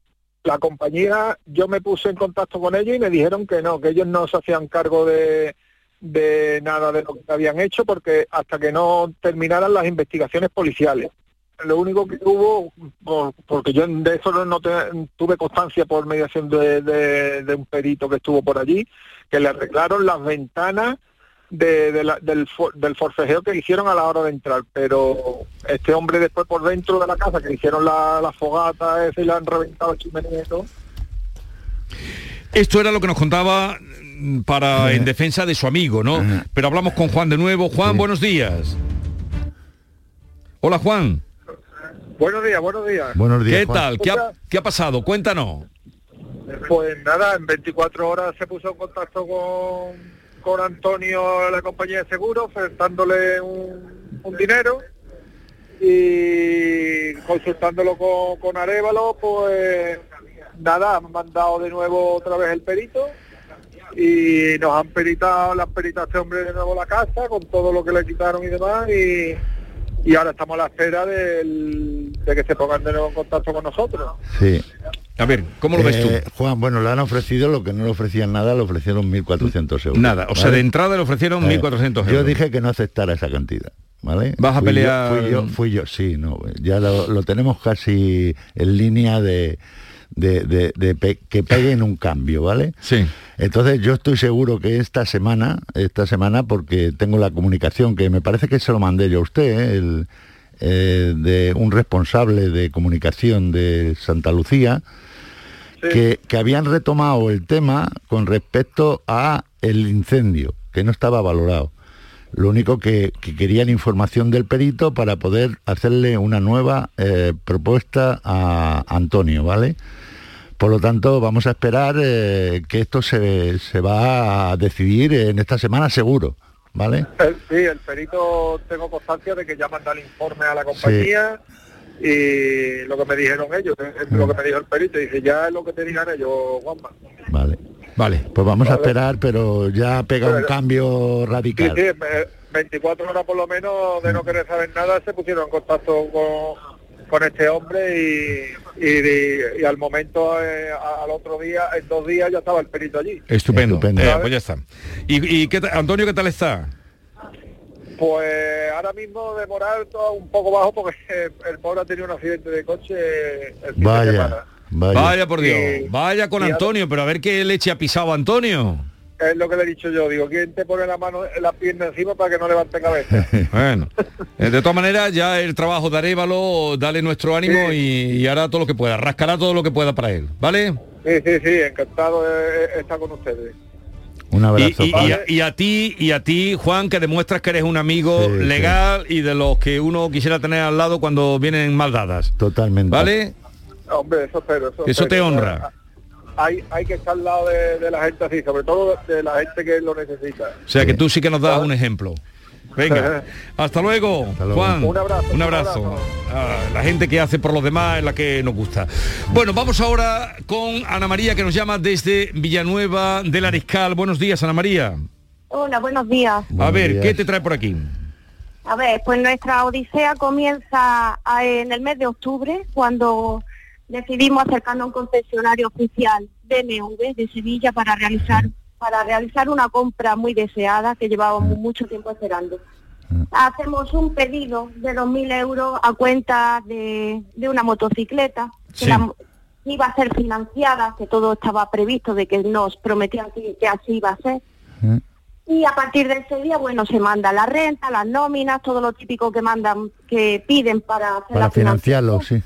La compañía, yo me puse en contacto con ellos y me dijeron que no, que ellos no se hacían cargo de, de nada de lo que habían hecho porque hasta que no terminaran las investigaciones policiales. Lo único que hubo, por- porque yo de eso no, te- tuve constancia por mediación de, de- de un perito que estuvo por allí, que le arreglaron las ventanas de- de la- del, for- del forcejeo que hicieron a la hora de entrar, pero este hombre después por dentro de la casa que hicieron la, la fogata esa y le han reventado chimenea y todo, Esto era lo que nos contaba mm, para en defensa de su amigo, ¿no? Pero hablamos con Juan de nuevo. Juan, buenos días. Hola Juan. Buenos días, buenos días. Buenos ¿Qué tal? ¿Qué ha, qué ha pasado? Cuéntanos. Pues nada, en 24 horas se puso en contacto con, con Antonio, la compañía de seguros, ofertándole un, un dinero y consultándolo con, con Arevalo, pues nada, han mandado de nuevo otra vez el perito y nos han peritado, le han peritado a este hombre de nuevo la casa con todo lo que le quitaron y demás y, y ahora estamos a la espera del- de que se pongan de nuevo en contacto con nosotros. Sí. A ver, ¿cómo lo ves tú? Eh, Juan, bueno, le han ofrecido lo que no le ofrecían nada, le ofrecieron 1.400 euros. Nada, o sea, de entrada le ofrecieron Eh, 1.400 euros. Yo dije que no aceptara esa cantidad. ¿Vale? ¿Vas a Fui pelear? Yo, fui, yo, fui yo, sí, no, ya lo, lo tenemos casi en línea de, de, de- de pe- que peguen un cambio, ¿vale? Sí. Entonces yo estoy seguro que esta semana, esta semana, porque tengo la comunicación, que me parece que se lo mandé yo a usted, ¿eh? el, eh, de un responsable de comunicación de Santa Lucía, que, que habían retomado el tema con respecto a el incendio, que no estaba valorado. Lo único que, que querían información del perito para poder hacerle una nueva eh, propuesta a Antonio, ¿vale? Por lo tanto, vamos a esperar eh, que esto se, se va a decidir en esta semana seguro, ¿vale? El- sí, el perito tengo constancia de que ya manda el informe a la compañía y lo que me dijeron ellos, lo que me dijo el perito, dice ya es lo que te digan ellos, Juanma. Vale. Vale. Pues vamos a Vale. esperar, pero ya pega un Pero- cambio Sí, radical. sí, me- 24 horas por lo menos de no querer saber nada se pusieron en contacto con, con este hombre y, y- y al momento, eh, a- al otro día, en dos días ya estaba el perito allí. Estupendo. Estupendo. Eh, pues ya está. ¿Y, y qué tal- Antonio qué tal está? Pues ahora mismo de moral todo un poco bajo porque el pobre ha tenido un accidente de coche el fin de Vaya, semana. Vaya. Vaya por Dios. Vaya con Antonio, pero a ver qué leche ha pisado Antonio. Es lo que le he dicho yo, digo, ¿quién te pone la mano, la pierna encima para que no levante cabeza? Bueno, eh, de todas maneras ya el trabajo de Arévalo, dale nuestro ánimo y, y hará todo lo que pueda, rascará todo lo que pueda para él, ¿vale? Sí, sí, sí, encantado de de estar con ustedes. Un Y, abrazo. y- y a, y a ti, y a ti, Juan, que demuestras que eres un amigo Sí, sí. legal y de los que uno quisiera tener al lado cuando vienen mal dadas. Totalmente. ¿Vale? Hombre, eso espero. Eso, eso te honra. Hay, hay que estar al lado de, de la gente así, sobre todo de la gente que lo necesita. O sea que tú sí que nos das un ejemplo. Venga, hasta luego, luego. Juan. Un abrazo, Un un abrazo. Ah, la gente que hace por los demás es la que nos gusta. Bueno, vamos ahora con Ana María que nos llama desde Villanueva del Ariscal. Buenos días, Ana María. Hola, buenos días. A Buenos ver, días. ¿qué te trae por aquí? A ver, pues nuestra odisea comienza a- en el mes de octubre, cuando decidimos acercarnos a un concesionario oficial BMW de Sevilla para realizar para realizar una compra muy deseada que llevábamos mucho tiempo esperando. Hacemos un pedido de 2.000 euros a cuenta de, de una motocicleta que la iba a ser financiada, que todo estaba previsto de que nos prometían que, que así iba a ser. ¿Eh? Y a partir de ese día, bueno, se manda la renta, las nóminas, todo lo típico que mandan, que piden para hacer Para la financiarlo, sí.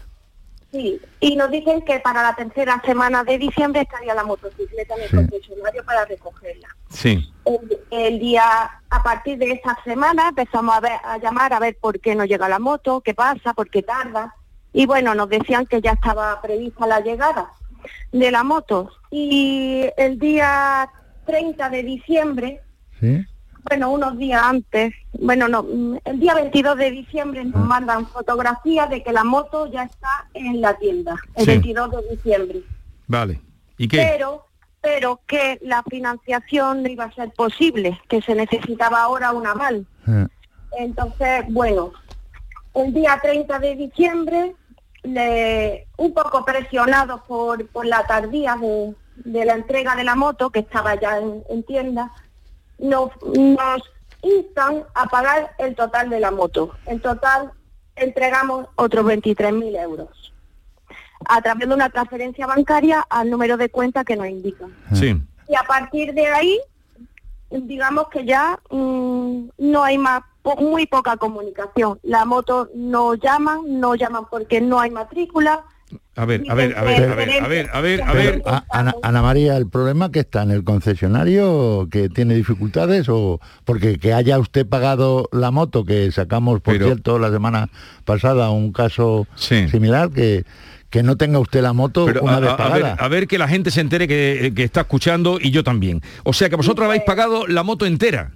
Sí, y nos dicen que para la tercera semana de diciembre estaría la motocicleta en el Sí. concesionario para recogerla. Sí. El, el día, a partir de esa semana empezamos a, ver, a llamar a ver por qué no llega la moto, qué pasa, por qué tarda. Y bueno, nos decían que ya estaba prevista la llegada de la moto. Y el día 30 de diciembre, ¿Sí? Bueno, unos días antes, bueno, no, el día 22 de diciembre nos Ah. mandan fotografías de que la moto ya está en la tienda, el Sí. 22 de diciembre. Vale. ¿Y qué? Pero, pero que la financiación no iba a ser posible, que se necesitaba ahora un aval. Eh, Entonces, bueno, el día 30 de diciembre, le, un poco presionados por, por la tardía de, de la entrega de la moto, que estaba ya en, en tienda, nos, nos instan a pagar el total de la moto. En total entregamos otros 23.000 euros a través de una transferencia bancaria al número de cuenta que nos indican. Sí. Y a partir de ahí, digamos que ya mm, no hay más, po- muy poca comunicación. La moto no llaman, no llaman porque no hay matrícula. A ver, a ver, a ver, a ver, a ver, a ver, a ver. A- Ana, Ana María, ¿el problema que está en el concesionario que tiene dificultades o porque que haya usted pagado la moto que sacamos, por Pero- cierto, la semana pasada un caso Sí. similar que que no tenga usted la moto Pero una a, vez a pagada? ver, a ver que la gente se entere que, que está escuchando y yo también. O sea que vosotros habéis pagado la moto entera.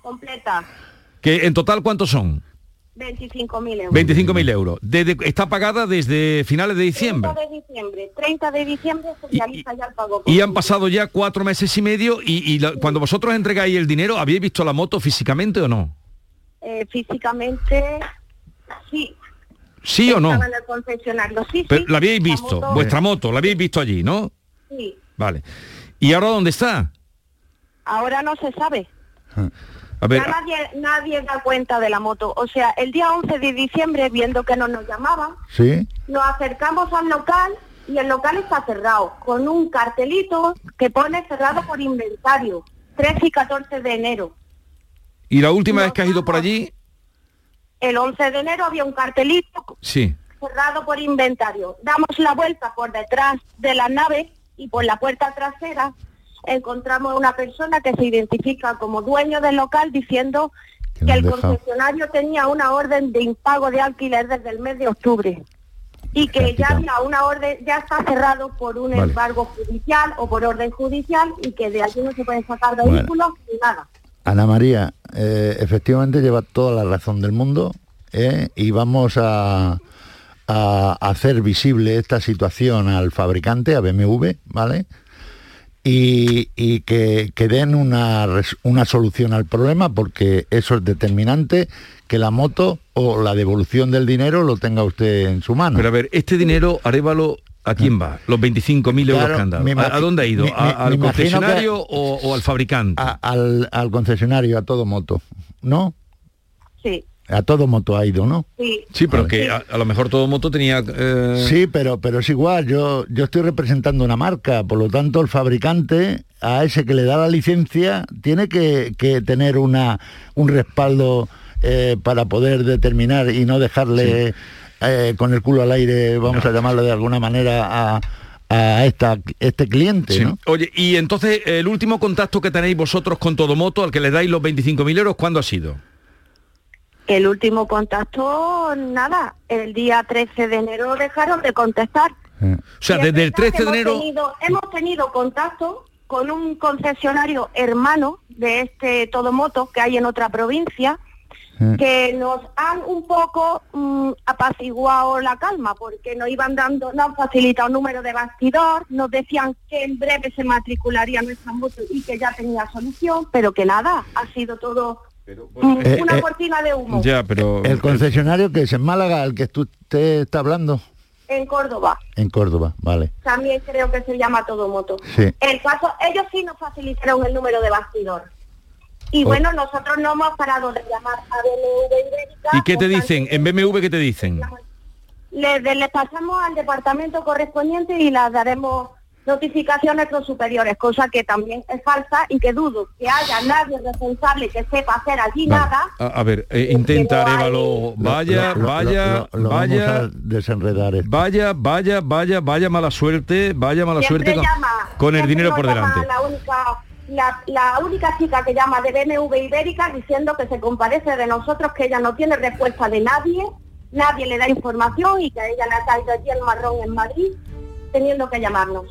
Completa, Que en total cuántos son? 25.000 euros. 25.000 euros. Desde, está pagada desde finales de diciembre. 30 de diciembre, 30 de diciembre se realiza ya el pago. Y han pasado ya cuatro meses y medio y, y la- cuando vosotros entregáis el dinero, ¿habéis visto la moto físicamente o no? Eh, físicamente, sí. ¿Sí o no? Estaba en el concesionario, sí, Pero sí. la habéis La visto, moto- vuestra moto, la habéis visto allí, ¿no? Sí. Vale. ¿Y ahora dónde está? Ahora no se sabe. A ver, Ya nadie, nadie da cuenta de la moto. O sea, el día 11 de diciembre, viendo que no nos llamaban, ¿Sí? nos acercamos al local y el local está cerrado, con un cartelito que pone cerrado por inventario, 13 y 14 de enero. ¿y la última vez que has ido por allí? El 11 de enero había un cartelito Sí. cerrado por inventario. Damos la vuelta por detrás de la nave y por la puerta trasera encontramos a una persona que se identifica como dueño del local diciendo Que el dejado. concesionario tenía una orden de impago de alquiler desde el mes de octubre. y que ya había una orden, ya está cerrado por un Vale. embargo judicial o por orden judicial y que de allí no se pueden sacar Bueno. vehículos ni nada. Ana María, eh, efectivamente lleva toda la razón del mundo ¿eh? y vamos a, a hacer visible esta situación al fabricante, a BMW, ¿vale? Y, y que, que den una, res- una solución al problema porque eso es determinante que la moto o la devolución del dinero lo tenga usted en su mano. Pero a ver, este dinero, Arevalo, ¿a quién va? Los 25.000 euros Claro, que han dado. ¿A, dónde ha ido? me- ¿A- me- ¿Al me concesionario que- o, o al fabricante? A- al, al concesionario, a todo moto, ¿no? Sí, A todo moto ha ido, ¿no? sí. Sí, pero que a, a lo mejor todo moto tenía... eh, Sí, pero, pero es igual, yo, yo estoy representando una marca, por lo tanto el fabricante a ese que le da la licencia tiene que, que tener una, un respaldo eh, para poder determinar y no dejarle eh, con el culo al aire, vamos a llamarlo de alguna manera, a, a esta, este cliente, sí. ¿no? Oye, y entonces el último contacto que tenéis vosotros con todo moto, al que le dais los 25.000 euros, ¿cuándo ha sido? El último contacto, nada, el día 13 de enero dejaron de contestar. O sea, desde el verdad 13 que de hemos enero... Tenido, hemos tenido contacto con un concesionario hermano de este Todomoto que hay en otra provincia, que nos han un poco mm, apaciguado la calma, porque nos iban dando, nos han facilitado un número de bastidor, nos decían que en breve se matricularía nuestra moto y que ya tenía solución, pero que nada, ha sido todo Eh, una eh, cortina de humo. Ya, pero... El concesionario que es en Málaga, el que tú- usted está hablando, En Córdoba. en Córdoba, vale. También creo que se llama Todomoto. Sí. El caso, ellos sí nos facilitaron el número de bastidor. Y Oh. bueno, nosotros no hemos parado de llamar a BMW Ibérica. ¿Y qué te dicen? En BMW, ¿qué te dicen? Les, les pasamos al departamento correspondiente y les daremos notificaciones a los superiores, cosa que también es falsa y que dudo que haya nadie responsable que sepa hacer allí nada. A, a ver, eh, intenta, Arevalo, vaya, Lo- lo- vaya, lo- lo vamos vaya, a desenredar esto. vaya, vaya, vaya, vaya mala suerte, vaya mala Siempre suerte con, llama, con el dinero por delante. La única, la, la única chica que llama de BMW Ibérica diciendo que se comparece de nosotros, que ella no tiene respuesta de nadie, nadie le da información y que a ella le ha caído allí el marrón en Madrid, teniendo que llamarnos.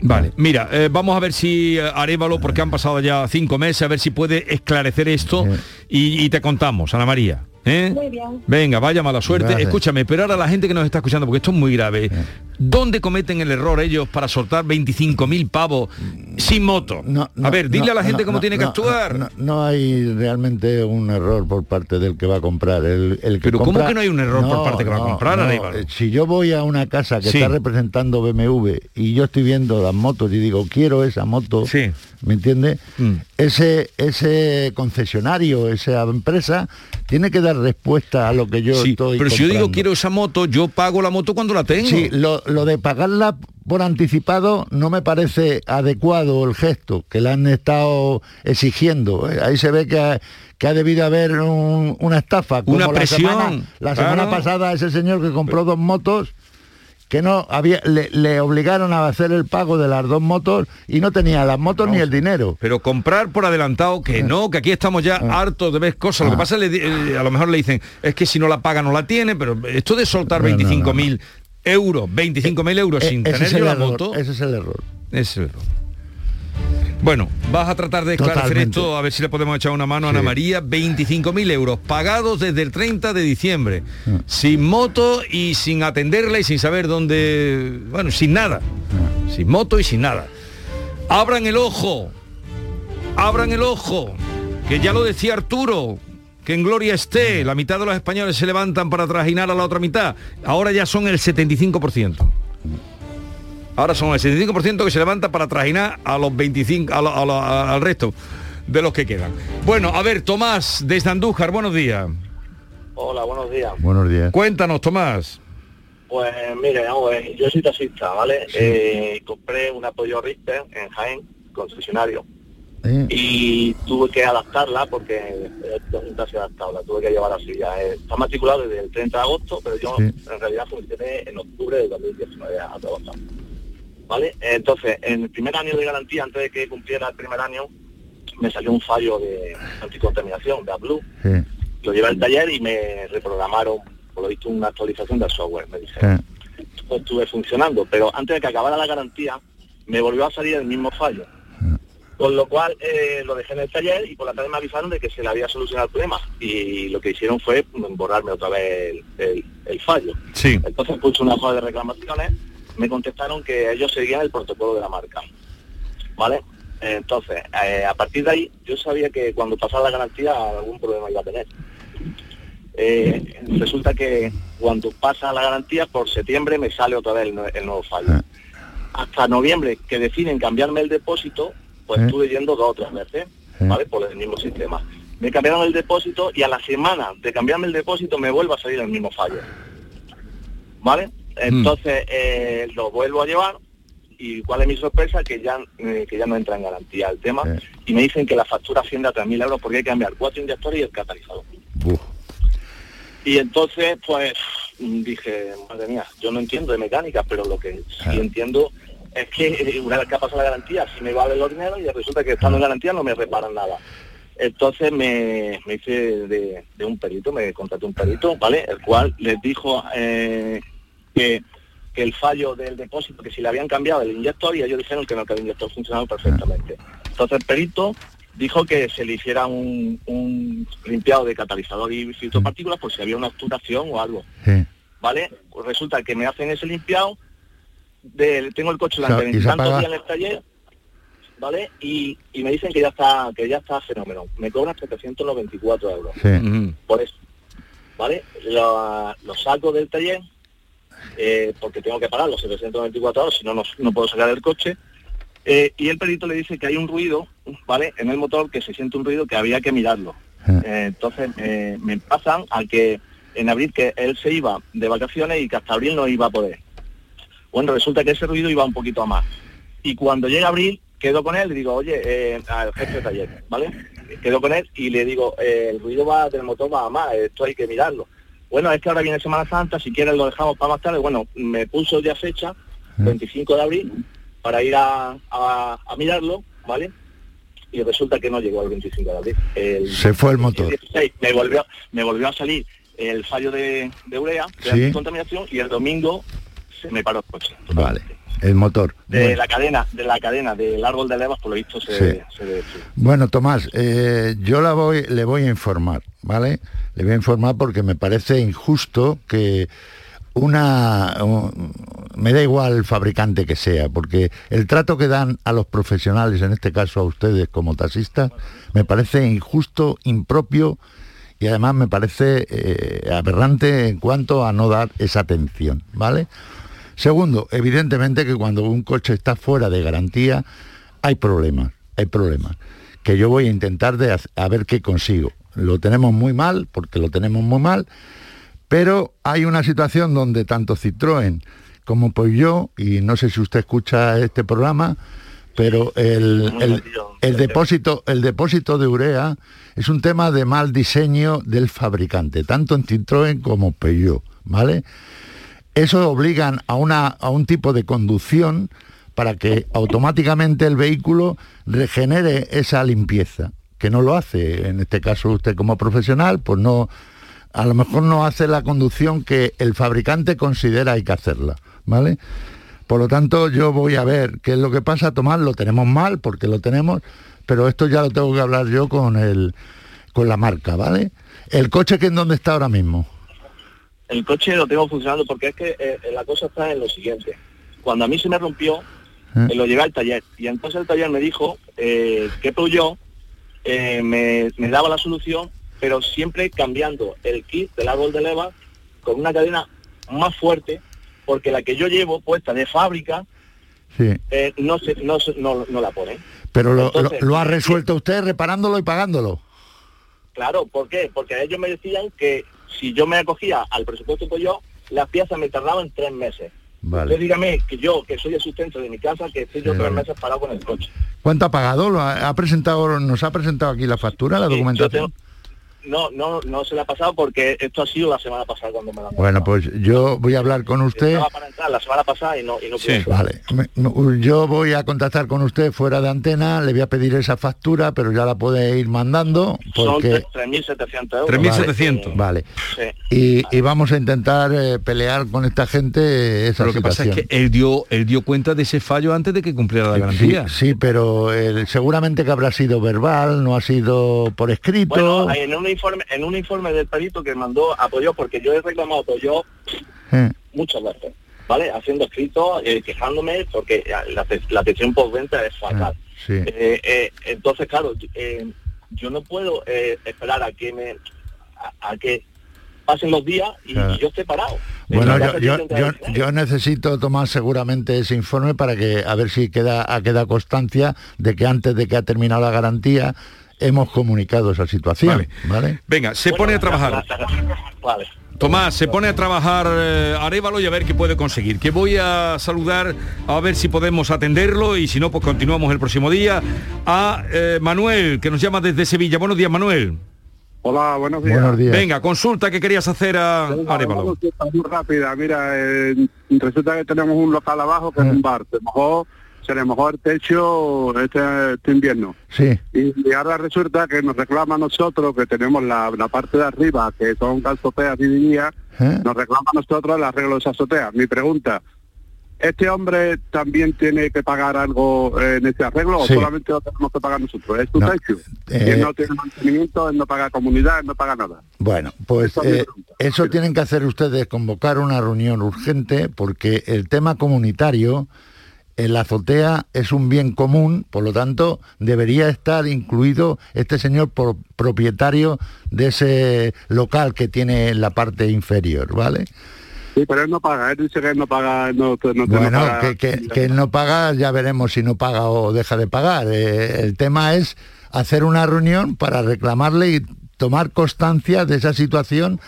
Vale, mira, eh, vamos a ver si eh, Arevalo, porque han pasado ya cinco meses, a ver si puede esclarecer esto y, y te contamos, Ana María. ¿Eh? Muy bien. Venga, vaya mala suerte. Gracias. Escúchame, pero ahora la gente que nos está escuchando, porque esto es muy grave, ¿dónde cometen el error ellos para soltar 25.000 pavos sin moto? a ver, dile no, a la gente no, cómo no, tiene que no, actuar. No, no hay realmente un error por parte del que va a comprar. El, el que Pero ¿cómo que no hay un error por parte que va a comprar, Aníbal? eh, Si yo voy a una casa que Sí. está representando BMW y yo estoy viendo las motos y digo, quiero esa moto, ¿me entiende? Mm. Ese, ese concesionario, esa empresa, tiene que dar respuesta a lo que yo Sí, estoy pero si yo digo quiero esa moto, yo pago la moto cuando la tengo. Sí, lo, lo de pagarla por anticipado no me parece adecuado el gesto que le han estado exigiendo. Eh, Ahí se ve que ha, que ha debido haber un- una estafa. como Una la presión, semana- La semana, claro. pasada ese señor que compró dos motos que no había le, le obligaron a hacer el pago de las dos motos y no tenía las motos ni el dinero. Pero comprar por adelantado, que no, que aquí estamos ya Ah. hartos de ver cosas. Lo que pasa es que eh, a lo mejor le dicen, es que si no la paga no la tiene, pero esto de soltar 25.000 euros, 25.000 euros sin Eh, ese tener yo la error, moto, ese es el error. es el error. Bueno, vas a tratar de esclarecer Totalmente. esto, a ver si le podemos echar una mano a Ana María. 25.000 euros pagados desde el 30 de diciembre, sin moto y sin atenderla y sin saber dónde... Bueno, sin nada. Sin moto y sin nada. Abran el ojo, abran el ojo, que ya lo decía Arturo, que en gloria esté, la mitad de los españoles se levantan para trajinar a la otra mitad, ahora ya son el 75%. Ahora son el 75% que se levanta para trajinar a los 25, a lo- a lo- a- al resto de los que quedan. Bueno, a ver, Tomás, desde Andújar, buenos días. Hola, buenos días. Buenos días. Cuéntanos, Tomás. Pues mire, vamos a ver, yo soy taxista, ¿vale? Eh, compré un apoyo Richter en Jaén, concesionario, ¿Eh? y tuve que adaptarla porque es un taxi adaptado, la tuve que llevar así. Ya eh, está matriculado desde el 30 de agosto, pero yo Sí. en realidad funcioné en octubre de 2019 a trabajar. ¿Vale? Entonces, en el primer año de garantía, antes de que cumpliera el primer año, me salió un fallo de anticontaminación de AdBlue. Sí. Lo llevé al taller y me reprogramaron, por lo visto, una actualización del software, me dijeron. estuve funcionando, pero antes de que acabara la garantía, me volvió a salir el mismo fallo. Con lo cual eh, lo dejé en el taller y por la tarde me avisaron de que se le había solucionado el problema. Y lo que hicieron fue borrarme otra vez el, el- el fallo. Sí. Entonces puse una hoja de reclamaciones, me contestaron que ellos seguían el protocolo de la marca. ¿Vale? Entonces, eh, a partir de ahí, yo sabía que cuando pasara la garantía algún problema iba a tener. Eh, resulta que cuando pasa la garantía, por septiembre me sale otra vez el, nue- el nuevo fallo. Hasta noviembre, que deciden cambiarme el depósito, pues Eh. estuve yendo dos o tres veces, ¿vale? Por el mismo sistema. Me cambiaron el depósito y a la semana de cambiarme el depósito me vuelve a salir el mismo fallo. ¿Vale? Entonces eh, lo vuelvo a llevar y cuál es mi sorpresa que ya eh, que ya no entra en garantía el tema y me dicen que la factura asciende a 3.000 euros porque hay que cambiar cuatro inyectores y el catalizador. Y entonces pues mm, dije, madre mía, yo no entiendo de mecánica, pero lo que sí entiendo es que eh, una vez que ha pasado la garantía sí me vale los dinero y resulta que estando en garantía no me reparan nada. Entonces me, me hice de, de un perito, me contraté un perito, ¿vale? El cual les dijo eh, que, que el fallo del depósito, que si le habían cambiado el inyector y ellos dijeron que no, que el inyector funcionaba perfectamente. Entonces el perito dijo que se le hiciera un, un limpiado de catalizador y filtro de partículas por si había una obturación o algo. ¿Vale? Pues resulta que me hacen ese limpiado, de, tengo el coche O sea, durante y se tantos apaga- días en el taller, ¿vale? Y, y me dicen que ya está, que ya está fenómeno. Me cobran 794 euros Sí. por eso. ¿Vale? Lo, lo saco del taller eh, porque tengo que pagar los 794 euros, si no, no, no puedo sacar el coche. Eh, y el perito le dice que hay un ruido, ¿vale? En el motor que se siente un ruido que había que mirarlo. Eh, entonces me pasan a que en abril que él se iba de vacaciones y que hasta abril no iba a poder. Bueno, resulta que ese ruido iba un poquito a más. Y cuando llega abril, quedo con él y digo, oye, al jefe de taller, ¿vale? Quedo con él y le digo, el ruido va del motor va a más, esto hay que mirarlo. Bueno, es que ahora viene Semana Santa, si quieres lo dejamos para más tarde. Bueno, me puso ya fecha, 25 de abril, para ir a, a- a mirarlo, ¿vale? Y resulta que no llegó el 25 de abril. El- Se fue el motor. 16 me volvió, me volvió a salir el fallo de, de urea, de Sí. contaminación, y el domingo se me paró el coche. Vale. El motor. De la cadena, de la cadena del árbol de levas, por lo visto se, Sí. se. Bueno, Tomás, eh, yo la voy, le voy a informar, ¿vale? Le voy a informar porque me parece injusto que una... un- me da igual el fabricante que sea, porque el trato que dan a los profesionales, en este caso a ustedes como taxistas, me parece injusto, impropio y además me parece eh, aberrante en cuanto a no dar esa atención, ¿vale? Segundo, evidentemente que cuando un coche está fuera de garantía hay problemas, hay problemas, que yo voy a intentar de a ver qué consigo. Lo tenemos muy mal, porque lo tenemos muy mal, pero hay una situación donde tanto Citroën como Peugeot, y no sé si usted escucha este programa, pero el, el- el depósito, el depósito de urea es un tema de mal diseño del fabricante, tanto en Citroën como Peugeot, ¿vale? Eso obligan a, una, a un tipo de conducción para que automáticamente el vehículo regenere esa limpieza, que no lo hace. En este caso usted como profesional, pues no, a lo mejor no hace la conducción que el fabricante considera hay que hacerla, ¿vale? Por lo tanto, yo voy a ver qué es lo que pasa. Tomás, lo tenemos mal porque lo tenemos, pero esto ya lo tengo que hablar yo con el con la marca, ¿vale? El coche que en dónde está ahora mismo. El coche lo tengo funcionando porque es que eh, la cosa está en lo siguiente. Cuando a mí se me rompió, eh, lo llevé al taller y entonces el taller me dijo eh, que Peugeot eh, me, me daba la solución, pero siempre cambiando el kit del árbol de leva con una cadena más fuerte, porque la que yo llevo puesta de fábrica Sí. eh, no, se, no, no, no la pone. Pero lo, Entonces, lo- lo ha resuelto usted reparándolo y pagándolo. Claro, ¿por qué? Porque ellos me decían que si yo me acogía al presupuesto que yo, las piezas me tardaban tres meses. Vale. Dígame que yo, que soy el sustento de mi casa, que estoy yo Sí, tres meses parado con el coche. ¿Cuánto ha pagado? ¿Lo ha, ha presentado, ¿Nos ha presentado aquí la factura, la documentación? No, no, no se le ha pasado porque esto ha sido la semana pasada cuando me la han Bueno, pues yo voy a hablar con usted. Estaba para entrar la semana pasada y no, y no pude entrar. Vale, yo voy a contactar con usted fuera de antena, le voy a pedir esa factura, pero ya la puede ir mandando Son porque... 3.700 euros. Vale. Sí. Y, y vamos a intentar eh, pelear con esta gente esa Pero lo que pasa es que él dio, él dio cuenta de ese fallo antes de que cumpliera la Sí, garantía. sí, pero eh, seguramente que habrá sido verbal, no ha sido por escrito. Bueno, en un informe, en un informe del perito que mandó apoyó, porque yo he reclamado apoyó muchas veces, ¿vale? Haciendo escritos, eh, quejándome, porque la, la atención postventa es fatal. sí. Eh, eh, entonces, claro, yo no puedo esperar a que me a, a que pasen los días y, Claro. y yo esté parado. Bueno, yo, yo, yo- necesito tomar seguramente ese informe para que a ver si queda, ha quedado constancia de que antes de que ha terminado la garantía hemos comunicado esa situación. ¿vale? Venga, se pone a trabajar. Vale. Tomás, se pone a trabajar eh, Arévalo y a ver qué puede conseguir. Que voy a saludar a ver si podemos atenderlo y si no, pues continuamos el próximo día. A eh, Manuel, que nos llama desde Sevilla. Buenos días, Manuel. Hola, buenos días. Buenos días. Venga, consulta que querías hacer a Arévalo. Una consulta muy rápida. Mira, eh, resulta que tenemos un local abajo que es un bar. Se mojó, se le mojó el techo este, este invierno. Sí. Y, y ahora resulta que nos reclama a nosotros, que tenemos la, la parte de arriba, que son calzoteas y diría, ¿Eh? nos reclama a nosotros el arreglo de esa azotea. Mi pregunta, ¿este hombre también tiene que pagar algo en ese arreglo Sí. o solamente lo tenemos que pagar nosotros? Es No, techo. eh, él no tiene mantenimiento, él no paga comunidad, él no paga nada. Bueno, pues eh, eso tienen que hacer ustedes, convocar una reunión urgente, porque el tema comunitario, en la azotea es un bien común, por lo tanto debería estar incluido este señor por propietario de ese local que tiene en la parte inferior, ¿vale? Sí, pero él no paga, él dice que él no paga, no, no- no Bueno, paga. que, que- que él no paga, ya veremos si no paga o deja de pagar. Eh, el tema es hacer una reunión para reclamarle y tomar constancia de esa situación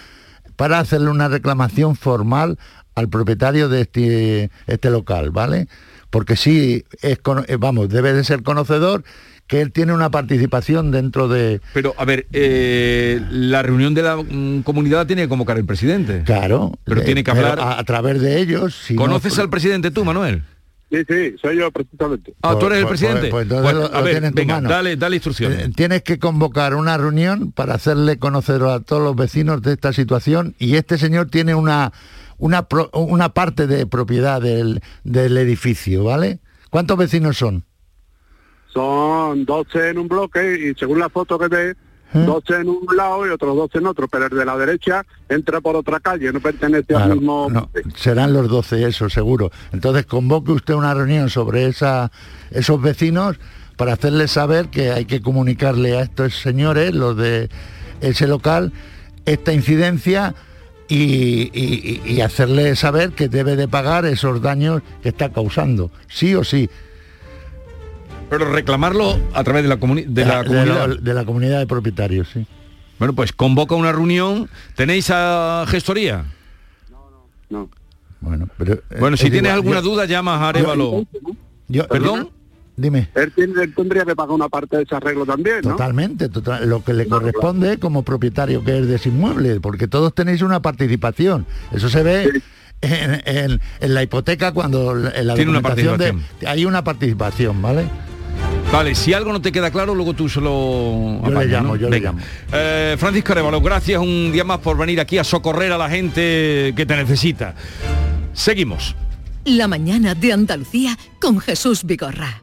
para hacerle una reclamación formal al propietario de este, este local, ¿vale? Porque sí, es, eh, vamos, debe de ser conocedor que él tiene una participación dentro de... Pero, a ver, eh, la reunión de la mm, comunidad la tiene que convocar el presidente. Claro. Pero tiene que hablar... A, a través de ellos... si no- ¿Conoces al presidente tú, Manuel? Sí, sí, soy yo precisamente. Ah, tú eres el Pues- presidente. pues- pues entonces Bueno, lo- a lo ver, venga, mano. dale, dale instrucciones. Eh, Tienes que convocar una reunión para hacerle conocer a todos los vecinos de esta situación y este señor tiene una, una, pro- una parte de propiedad del, del edificio, ¿vale? ¿Cuántos vecinos son? Son 12 en un bloque y según la foto que ve, ¿Eh? 12 en un lado y otros 12 en otro, pero el de la derecha entra por otra calle, no pertenece al Claro, mismo... no, serán los 12, eso seguro. Entonces convoque usted una reunión sobre esa, esos vecinos para hacerles saber que hay que comunicarle a estos señores, los de ese local, esta incidencia y, y- y hacerle saber que debe de pagar esos daños que está causando, sí o sí. Pero reclamarlo a través de la, comuni- de la de, comunidad. lo- de la comunidad de propietarios, sí. Bueno, pues convoca una reunión. ¿Tenéis a gestoría? No. Bueno, pero, eh, Bueno, si es tienes igual, alguna yo- duda, llamas a Arevalo. yo- ¿Perdón? Dime. Él, tiene- él tendría que pagar una parte de ese arreglo también, ¿no? Totalmente, total- lo que le corresponde como propietario que es de ese inmueble, porque todos tenéis una participación. Eso se ve en, en- en la hipoteca cuando en la Tiene una documentación de- participación. hay una participación, ¿vale? Vale, si algo no te queda claro, luego tú se lo Yo le apañas, llamo, ¿no? yo le Venga. llamo. Eh, Francisco Arevalo, gracias un día más por venir aquí a socorrer a la gente que te necesita. Seguimos. La mañana de Andalucía con Jesús Vigorra.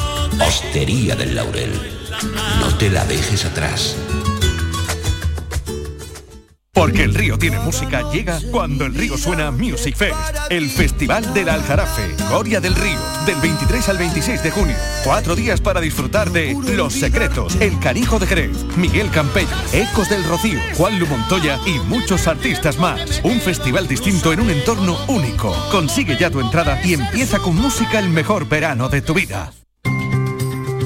Hostería del Laurel, no te la dejes atrás. Porque el río tiene música, llega cuando el río suena Music Fest, el Festival del Aljarafe, Gloria del Río, del 23 al 26 de junio. Cuatro días para disfrutar de Los Secretos, El Carijo de Jerez, Miguel Campello, Ecos del Rocío, Juan Lu Montoya y muchos artistas más. Un festival distinto en un entorno único. Consigue ya tu entrada y empieza con música el mejor verano de tu vida.